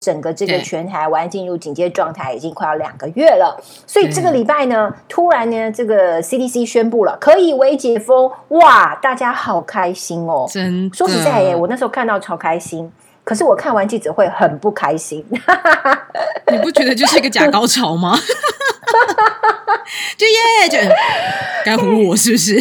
整个这个全台湾进入警戒状态已经快要两个月了，所以这个礼拜呢，突然呢，这个 CDC 宣布了可以微解封，哇，大家好开心哦！真说实在耶，我那时候看到超开心，可是我看完记者会很不开心。你不觉得就是一个假高潮吗？就耶，就该唬我是不是？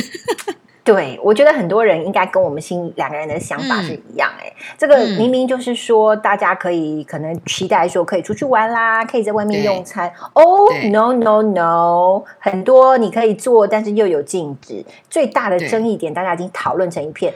对，我觉得很多人应该跟我们心两个人的想法是一样。哎，这个明明就是说，大家可以可能期待说可以出去玩啦，可以在外面用餐。哦，no no no，很多你可以做，但是又有禁止。最大的争议点，大家已经讨论成一片。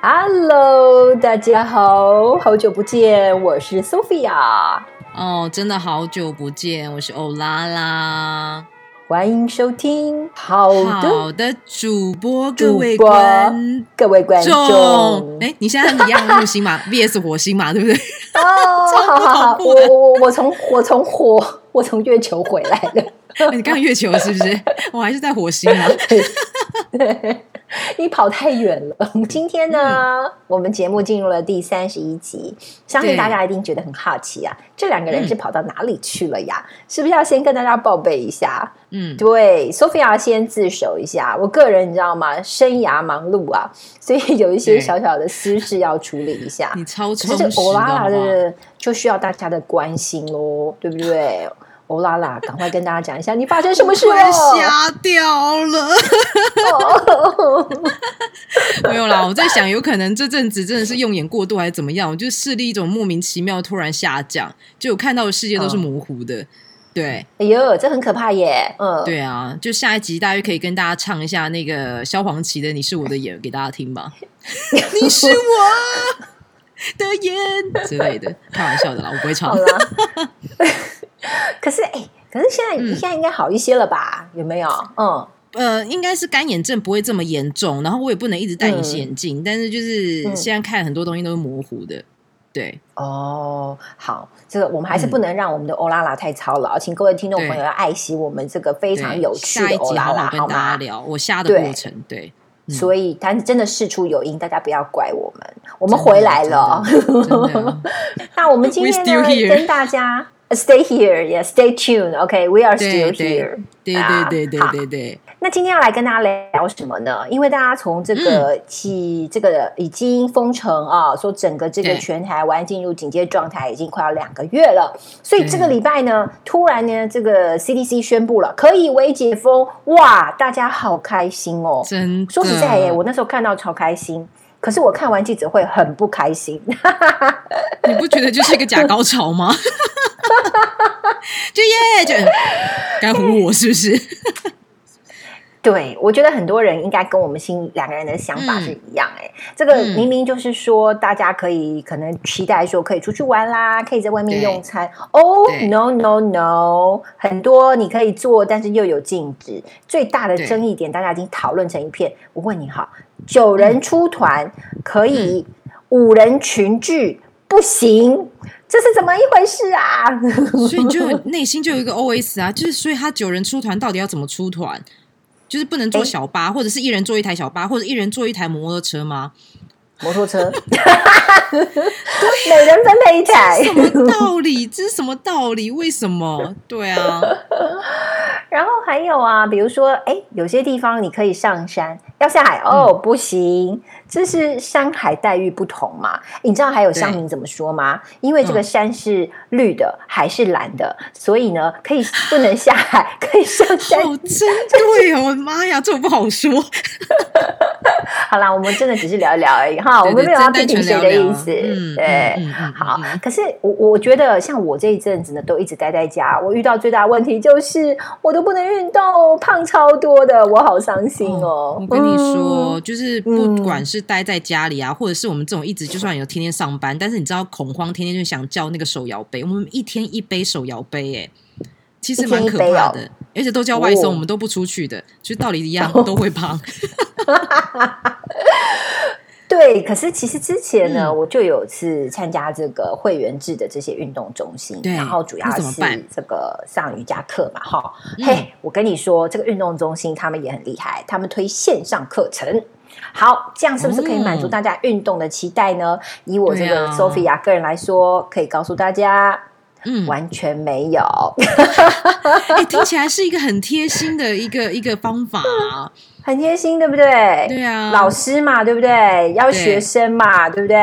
Hello，大家好，好久不见，我是 Sophia。哦，真的好久不见，我是欧拉拉，欢迎收听好的的主播各位观各位观众，哎，你现在一样木星嘛，VS 火星嘛，对不对？哦，好好好，我我我从我从火 我从月球回来了，你刚月球是不是？我还是在火星啊。你跑太远了。今天呢，我们节目进入了第三十一集，相信大家一定觉得很好奇啊，这两个人是跑到哪里去了呀？是不是要先跟大家报备一下？嗯，对，Sophia 先自首一下。我个人你知道吗？生涯忙碌啊，所以有一些小小的私事要处理一下。你超充实欧拉拉的，就需要大家的关心喽，对不对？欧拉拉，赶快跟大家讲一下，你发生什么事了？瞎掉了，没有啦。我在想，有可能这阵子真的是用眼过度，还是怎么样？我就视力一种莫名其妙突然下降，就看到的世界都是模糊的。对，哎呦，这很可怕耶。嗯，对啊，就下一集大约可以跟大家唱一下那个萧煌奇的《你是我的眼》给大家听吧。你是我的眼之类的，开玩笑的啦，我不会唱。可是哎，可是现在现在应该好一些了吧？有没有？嗯呃，应该是干眼症不会这么严重，然后我也不能一直戴隐形眼镜，但是就是现在看很多东西都是模糊的。对哦，好，这个我们还是不能让我们的欧拉拉太操劳，请各位听众朋友要爱惜我们这个非常有趣的欧拉拉，好吗？聊我瞎的过程，对，所以但是真的事出有因，大家不要怪我们，我们回来了。那我们今天呢，跟大家。Stay here, yeah. Stay tuned. Okay, we are still here. 对对对对对对。那今天要来跟大家聊什么呢？因为大家从这个起，这个已经封城啊，说整个这个全台湾进入警戒状态已经快要两个月了，所以这个礼拜呢，突然呢，这个 CDC 宣布了可以微解封，哇，大家好开心哦！真说实在耶，我那时候看到超开心。可是我看完记者会很不开心，你不觉得就是一个假高潮吗？就耶，就该唬我是不是？对，我觉得很多人应该跟我们心两个人的想法是一样。哎，这个明明就是说，大家可以可能期待说可以出去玩啦，可以在外面用餐。哦，no no no，很多你可以做，但是又有禁止。最大的争议点，大家已经讨论成一片。我问你好，九人出团可以，五人群聚不行，这是怎么一回事啊？所以你就 内心就有一个 O S 啊，就是所以他九人出团到底要怎么出团？就是不能坐小巴，或者是一人坐一台小巴，或者一人坐一台摩托车吗？摩托车，每人分配一台，什么道理？这是什么道理？为什么？对啊。然后还有啊，比如说，哎，有些地方你可以上山。要下海哦，不行，这是山海待遇不同嘛？你知道还有乡民怎么说吗？因为这个山是绿的，海是蓝的，所以呢，可以不能下海，可以上山。好真对哦，我的妈呀，这我不好说。好啦，我们真的只是聊一聊而已哈，我们没有要批评谁的意思。对，好。可是我我觉得，像我这一阵子呢，都一直待在家，我遇到最大问题就是我都不能运动，胖超多的，我好伤心哦。我跟你。说就是不管是待在家里啊，或者是我们这种一直就算有天天上班，但是你知道恐慌，天天就想叫那个手摇杯。我们一天一杯手摇杯，哎，其实蛮可怕的，而且都叫外送，我们都不出去的，其实道理一样，都会胖。对，可是其实之前呢，我就有次参加这个会员制的这些运动中心，然后主要是这个上瑜伽课嘛，哈。嘿，我跟你说，这个运动中心他们也很厉害，他们推线上课程。好，这样是不是可以满足大家运动的期待呢？以我这个 Sophia 个人来说，可以告诉大家，嗯，完全没有。哎，听起来是一个很贴心的一个一个方法，很贴心，对不对？对啊，老师嘛，对不对？要学生嘛，对不对？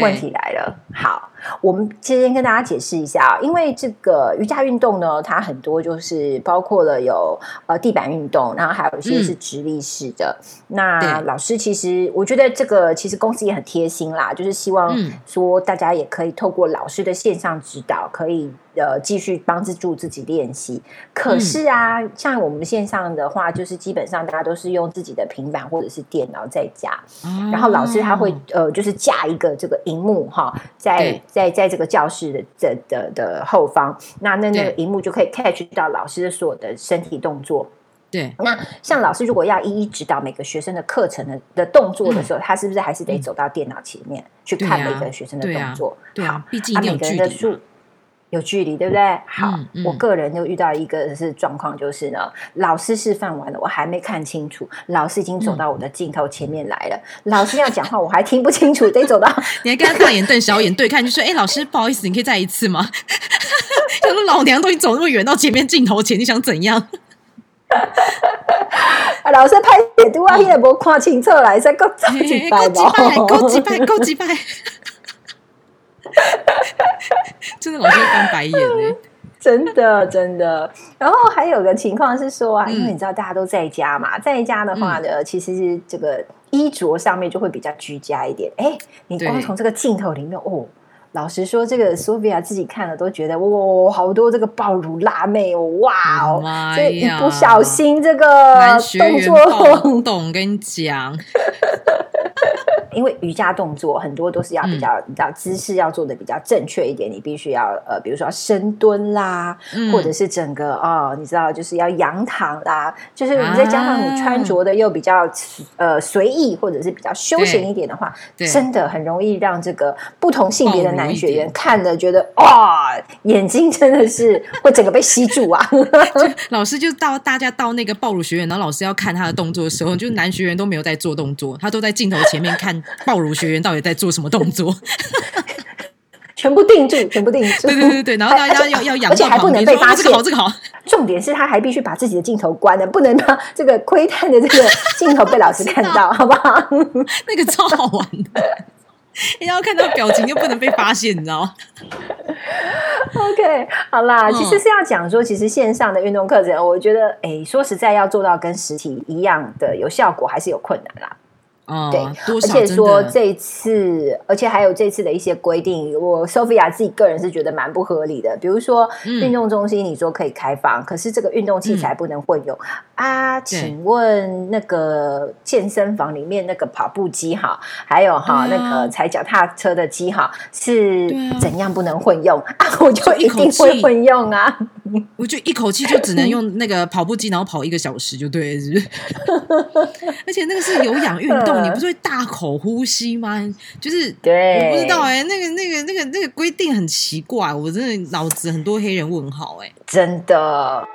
问题来了，好。我们先跟大家解释一下啊，因为这个瑜伽运动呢，它很多就是包括了有呃地板运动，然后还有一些是直立式的。那老师其实我觉得这个其实公司也很贴心啦，就是希望说大家也可以透过老师的线上指导，可以。呃，继续帮助自己练习。可是啊，像我们线上的话，就是基本上大家都是用自己的平板或者是电脑在家，然后老师他会呃，就是架一个这个荧幕哈，在在在这个教室的的的的后方，那那那个荧幕就可以 catch 到老师的所有的身体动作。对，那像老师如果要一一指导每个学生的课程的的动作的时候，他是不是还是得走到电脑前面去看每个学生的动作？对啊，毕竟每个人的数。有距离，对不对？好，我个人就遇到一个是状况，就是呢，老师示范完了，我还没看清楚，老师已经走到我的镜头前面来了。老师要讲话，我还听不清楚，得走到 你还跟他大眼瞪小眼对看，就说：“哎，老师，不好意思，你可以再一次吗？” 他说：“老娘都已经走那么远到前面镜头前，你想怎样？” 老师拍解读啊，你也无看清楚来，再够几拜，够几拜，够几拜。真的老师翻白眼呢，真的真的。然后还有个情况是说啊，因为你知道大家都在家嘛，在家的话呢，其实是这个衣着上面就会比较居家一点。哎，你光从这个镜头里面哦，老实说，这个苏菲亚自己看了都觉得哇，好多这个爆乳辣妹哦，哇哦，这一不小心这个动作，懂 跟你讲。因为瑜伽动作很多都是要比较，你知道姿势要做的比较正确一点，你必须要呃，比如说深蹲啦，或者是整个哦，你知道就是要仰躺啦，就是你再加上你穿着的又比较呃随意或者是比较休闲一点的话，真的很容易让这个不同性别的男学员看了觉得哇，眼睛真的是 会整个被吸住啊！老师就到大家到那个暴露学院，然后老师要看他的动作的时候，就男学员都没有在做动作，他都在镜头前面看。暴乳学员到底在做什么动作？全部定住，全部定住。对对对对，然后大家要要仰，而且还不能被发现。这个好，这个好。重点是他还必须把自己的镜头关了，不能让这个窥探的这个镜头被老师看到，好不好？那个超好玩的，你 要看到表情又不能被发现，你知道吗？OK，好啦，其实是要讲说，其实线上的运动课程，我觉得，哎，说实在，要做到跟实体一样的有效果，还是有困难啦。对，而且说这次，而且还有这次的一些规定，我 Sophia 自己个人是觉得蛮不合理的。比如说，运动中心你说可以开放，可是这个运动器材不能混用啊？请问那个健身房里面那个跑步机哈，还有哈那个踩脚踏车的机哈，是怎样不能混用 啊？我就一定会混用啊！我就一口气就只能用那个跑步机，然后跑一个小时就对，是不是？而且那个是有氧运动。你不是会大口呼吸吗？就是对，我不知道哎，那个、那个、那个、那个规定很奇怪，我真的脑子很多黑人问号哎，真的。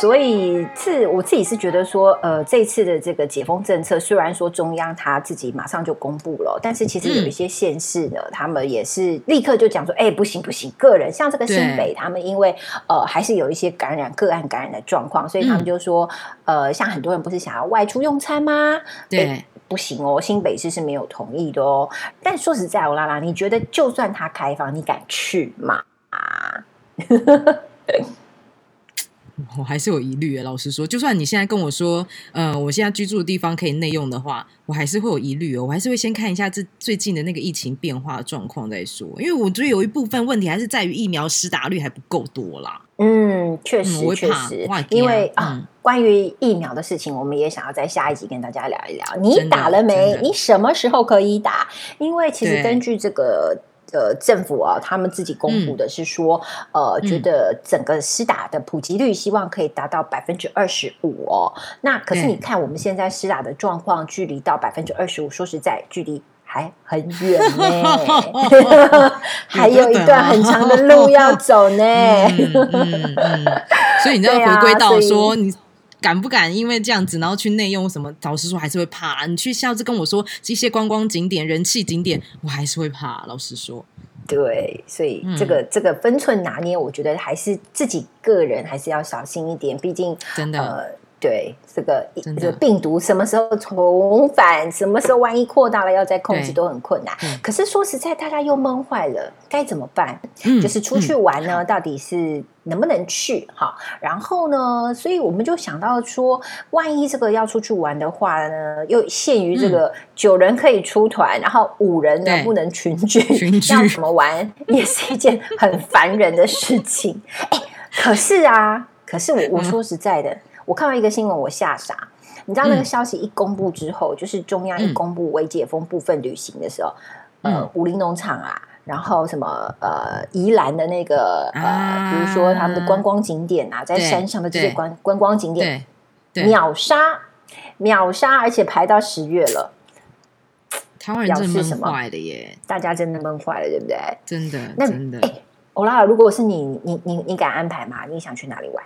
所以是我自己是觉得说，呃，这次的这个解封政策，虽然说中央他自己马上就公布了，但是其实有一些县市呢，他们也是立刻就讲说，哎，不行不行，个人像这个新北，他们因为呃还是有一些感染个案感染的状况，所以他们就说，呃，像很多人不是想要外出用餐吗？对，不行哦，新北市是没有同意的哦。但说实在，欧拉拉，你觉得就算他开放，你敢去吗？啊？我还是有疑虑诶，老实说，就算你现在跟我说，呃，我现在居住的地方可以内用的话，我还是会有疑虑哦。我还是会先看一下这最近的那个疫情变化状况再说，因为我觉得有一部分问题还是在于疫苗施打率还不够多啦。嗯，确实，确实，因为啊，关于疫苗的事情，我们也想要在下一集跟大家聊一聊。你打了没？你什么时候可以打？因为其实根据这个。呃政府啊，他们自己公布的是说，呃，觉得整个施打的普及率希望可以达到百分之二十五哦。那可是你看我们现在施打的状况，距离到百分之二十五，说实在，距离。还很远呢，还有一段很长的路要走呢。所以你要 回归到说，你敢不敢因为这样子，然后去内用什么？老实说，还是会怕。你去下次跟我说这些观光景点、人气景点，我还是会怕。老实说，对，所以这个这个分寸拿捏，我觉得还是自己个人还是要小心一点。毕竟，真的。对这个这个病毒什么时候重返，什么时候万一扩大了，要再控制都很困难。可是说实在，大家又闷坏了，该怎么办？就是出去玩呢，到底是能不能去？哈，然后呢，所以我们就想到说，万一这个要出去玩的话呢，又限于这个九人可以出团，然后五人呢不能群聚，要怎么玩也是一件很烦人的事情。哎，可是啊，可是我我说实在的。我看到一个新闻，我吓傻。你知道那个消息一公布之后，就是中央一公布微解封部分旅行的时候，呃，武林农场啊，然后什么呃，宜兰的那个呃，比如说他们的观光景点啊，在山上的这些观观光景点，秒杀秒杀，而且排到十月了。台湾人真的闷坏了耶！大家真的闷坏了，对不对？真的，那真的。哎，欧拉，如果是你，你你你敢安排吗？你想去哪里玩？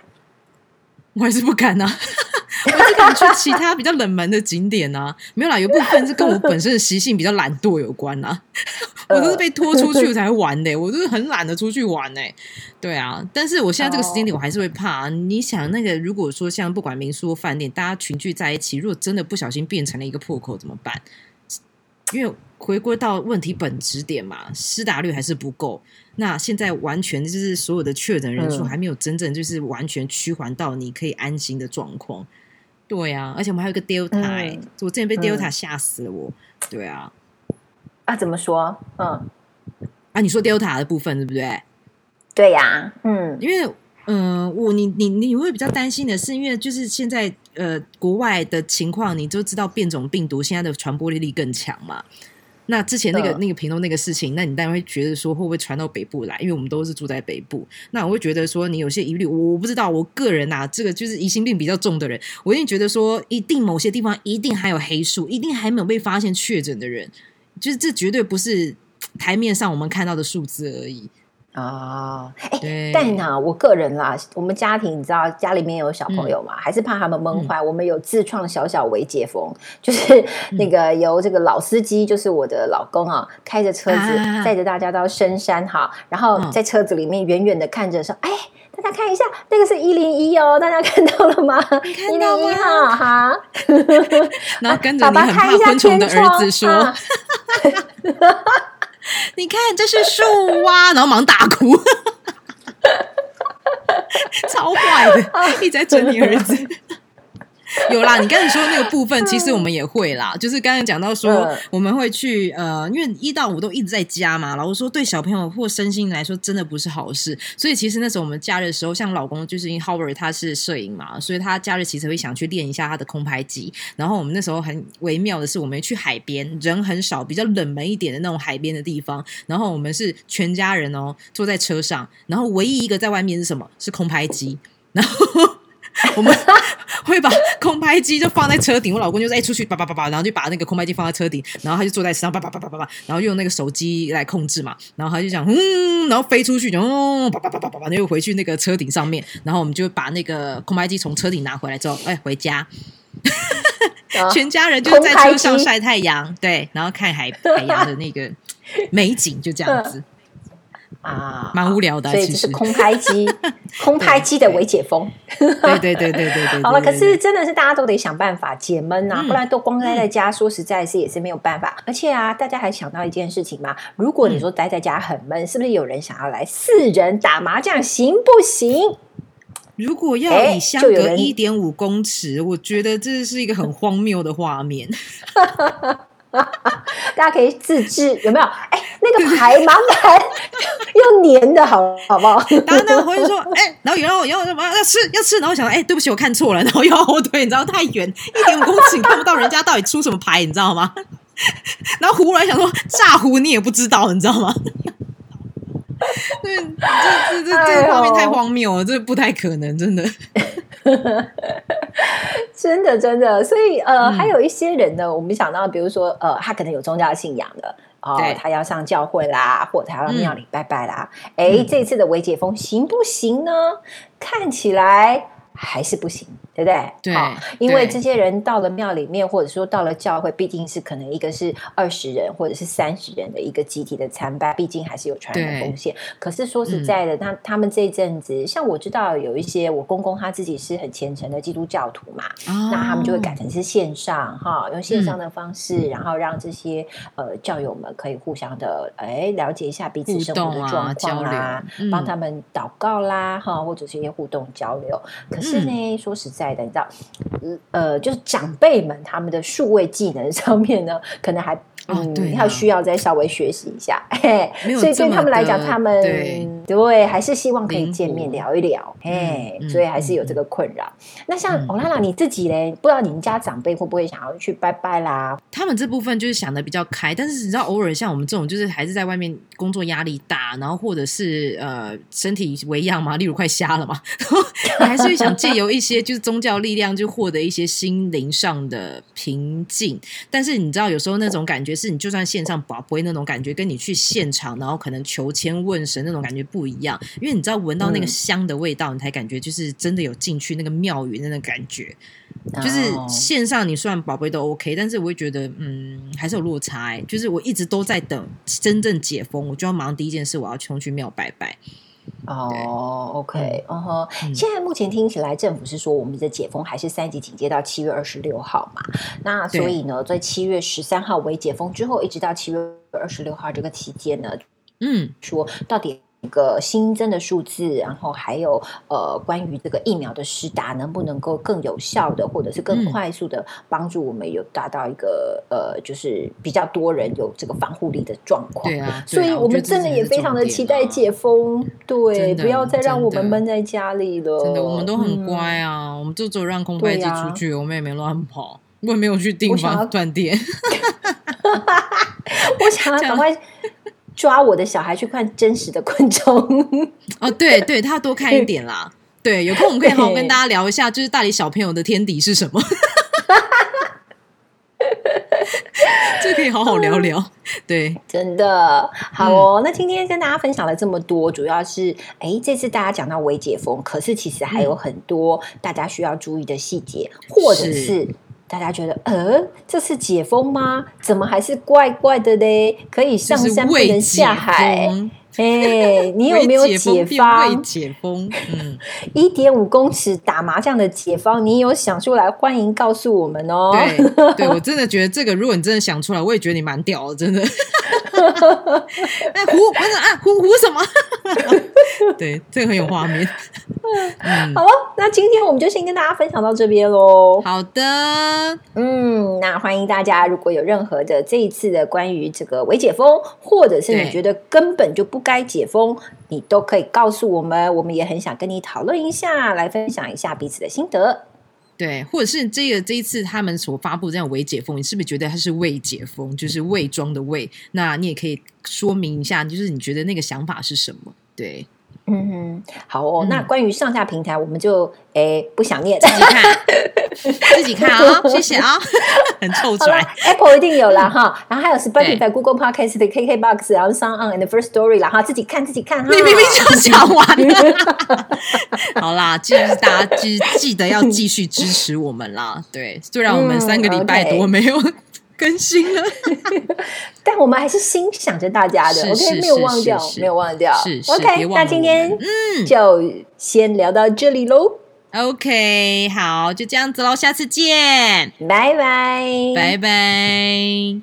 我还是不敢呐，我还是敢去其他比较冷门的景点呐。没有啦，有部分是跟我本身的习性比较懒惰有关呐。我都是被拖出去才玩的，我都是很懒得出去玩呢。对啊，但是我现在这个时间点，我还是会怕。你想，那个如果说像不管民宿饭店，大家群聚在一起，如果真的不小心变成了一个破口，怎么办？因为回归到问题本质点嘛，施打率还是不够。那现在完全就是所有的确诊人数还没有真正就是完全趋缓到你可以安心的状况。对啊，而且我们还有个 Delta，我之前被 Delta 吓死了。我，对啊，啊，怎么说？嗯，啊，你说 Delta 的部分对不对？对呀，嗯，因为，嗯，我你你你会比较担心的是，因为就是现在呃国外的情况，你就知道变种病毒现在的传播力力更强嘛。那之前那个那个平东那个事情，那你当然会觉得说会不会传到北部来？因为我们都是住在北部。那我会觉得说你有些疑虑，我不知道。我个人啊，这个就是疑心病比较重的人，我一定觉得说，一定某些地方一定还有黑数，一定还没有被发现确诊的人，就是这绝对不是台面上我们看到的数字而已。啊，哎，但呢，我个人啦，我们家庭你知道，家里面有小朋友嘛，还是怕他们闷坏。我们有自创小小微解封，就是那个由这个老司机，就是我的老公啊，开着车子载着大家到深山哈，然后在车子里面远远的看着说：“哎，大家看一下，那个是一零一哦，大家看到了吗？一零一号哈。”然后跟着你很怕昆虫的儿子说。你看，这是树蛙，然后忙大哭，超坏的，一直在整你儿子。有啦，你刚才说那个部分，其实我们也会啦。就是刚才讲到说，我们会去呃，因为一到五都一直在家嘛。然后说，对小朋友或身心来说，真的不是好事。所以其实那时候我们假日的时候，像老公就是因为 Howard 他是摄影嘛，所以他假日其实会想去练一下他的空拍机。然后我们那时候很微妙的是，我们去海边，人很少，比较冷门一点的那种海边的地方。然后我们是全家人哦，坐在车上，然后唯一一个在外面是什么？是空拍机。然后。我们会把空拍机就放在车顶，我老公就是哎出去叭叭叭叭，然后就把那个空拍机放在车顶，然后他就坐在车上叭叭叭叭叭叭，然后用那个手机来控制嘛，然后他就讲嗯，然后飞出去，然后叭叭叭叭叭叭，又回去那个车顶上面，然后我们就把那个空拍机从车顶拿回来之后，哎回家，全家人就在车上晒太阳，对，然后看海 海洋的那个美景，就这样子。啊，蛮无聊的，所以这是空拍机，空拍机的微解封。对对对对对对。好了，可是真的是大家都得想办法解闷啊，不然都光待在家，说实在是也是没有办法。而且啊，大家还想到一件事情嘛？如果你说待在家很闷，是不是有人想要来四人打麻将，行不行？如果要以相隔一点五公尺，我觉得这是一个很荒谬的画面。大家可以自制，有没有？哎，那个牌麻烦 用粘的好好不好？然后那个朋友说，哎，然后有人要什么要吃要吃，然后想说，哎，对不起，我看错了，然后又后退，你知道太远一点五公尺，看不到人家到底出什么牌，你知道吗？然后胡来想说炸胡你也不知道，你知道吗？对，这这这这个画面太荒谬了，这不太可能，真的。真的，真的，所以呃，还有一些人呢，我们想到，比如说呃，他可能有宗教信仰的哦，他要上教会啦，或者他要庙里拜拜啦。哎，这次的微解封行不行呢？看起来还是不行。对不对？对，因为这些人到了庙里面，或者说到了教会，毕竟是可能一个是二十人或者是三十人的一个集体的参拜，毕竟还是有传染的风险。可是说实在的，他他们这一阵子，像我知道有一些我公公他自己是很虔诚的基督教徒嘛，那他们就会改成是线上哈，用线上的方式，然后让这些呃教友们可以互相的哎了解一下彼此生活的状况啊，帮他们祷告啦哈，或者是一些互动交流。可是呢，说实在。在的，你知道，呃，就是长辈们他们的数位技能上面呢，可能还。嗯，要需要再稍微学习一下，所以对他们来讲，他们对还是希望可以见面聊一聊，哎，所以还是有这个困扰。那像欧拉拉你自己嘞，不知道你们家长辈会不会想要去拜拜啦？他们这部分就是想的比较开，但是你知道，偶尔像我们这种，就是还是在外面工作压力大，然后或者是呃身体为恙嘛，例如快瞎了嘛 然后，还是会想借由一些就是宗教力量，就获得一些心灵上的平静。但是你知道，有时候那种感觉。是你就算线上不会那种感觉，跟你去现场，然后可能求签问神那种感觉不一样，因为你知道闻到那个香的味道，你才感觉就是真的有进去那个庙宇那种感觉。就是线上你算宝贝都 OK，但是我会觉得嗯还是有落差。就是我一直都在等真正解封，我就要忙第一件事，我要冲去庙拜拜。哦，OK，嗯哼，现在目前听起来，政府是说我们的解封还是三级警戒到七月二十六号嘛？那所以呢，在七月十三号为解封之后，一直到七月二十六号这个期间呢，嗯，说到底。一个新增的数字，然后还有呃，关于这个疫苗的施打能不能够更有效的，或者是更快速的帮助我们有达到一个呃，就是比较多人有这个防护力的状况。对啊，所以我们真的也非常的期待解封，对，不要再让我们闷在家里了。真的，我们都很乖啊，我们就只有让空白机出去，我们也没乱跑，我也没有去订房断电。我想要赶快。抓我的小孩去看真实的昆虫哦，对对，他要多看一点啦。对，有空我们可以好好跟大家聊一下，就是大理小朋友的天敌是什么，这可以好好聊聊。对，真的好哦。那今天跟大家分享了这么多，主要是哎，这次大家讲到微解封，可是其实还有很多大家需要注意的细节，或者是。大家觉得，呃，这是解封吗？怎么还是怪怪的嘞？可以上山不能下海。哎，你有没有解方？解封，嗯，一点五公尺打麻将的解方，你有想出来？欢迎告诉我们哦。对，对我真的觉得这个，如果你真的想出来，我也觉得你蛮屌的，真的。哎，胡不是啊，胡胡什么？对，这个很有画面。好了，那今天我们就先跟大家分享到这边喽。好的，嗯，那欢迎大家，如果有任何的这一次的关于这个未解封，或者是你觉得根本就不该解封，你都可以告诉我们，我们也很想跟你讨论一下，来分享一下彼此的心得。对，或者是这个这一次他们所发布这样未解封，你是不是觉得它是未解封，就是未装的未？那你也可以说明一下，就是你觉得那个想法是什么？对。嗯哼，好哦。那关于上下平台，我们就诶不想念，自己看，自己看啊，谢谢啊，很臭拽。Apple 一定有了哈，然后还有 Spotify、Google Podcast 的 KKBox，然后 Sound On and First Story 了哈，自己看自己看哈。你明明就讲完了。好啦，记得大家记记得要继续支持我们啦。对，虽然我们三个礼拜多没有。更新了，但我们还是心想着大家的，OK，没有忘掉，没有忘掉，OK。那今天嗯，就先聊到这里喽，OK，好，就这样子喽，下次见，拜拜，拜拜。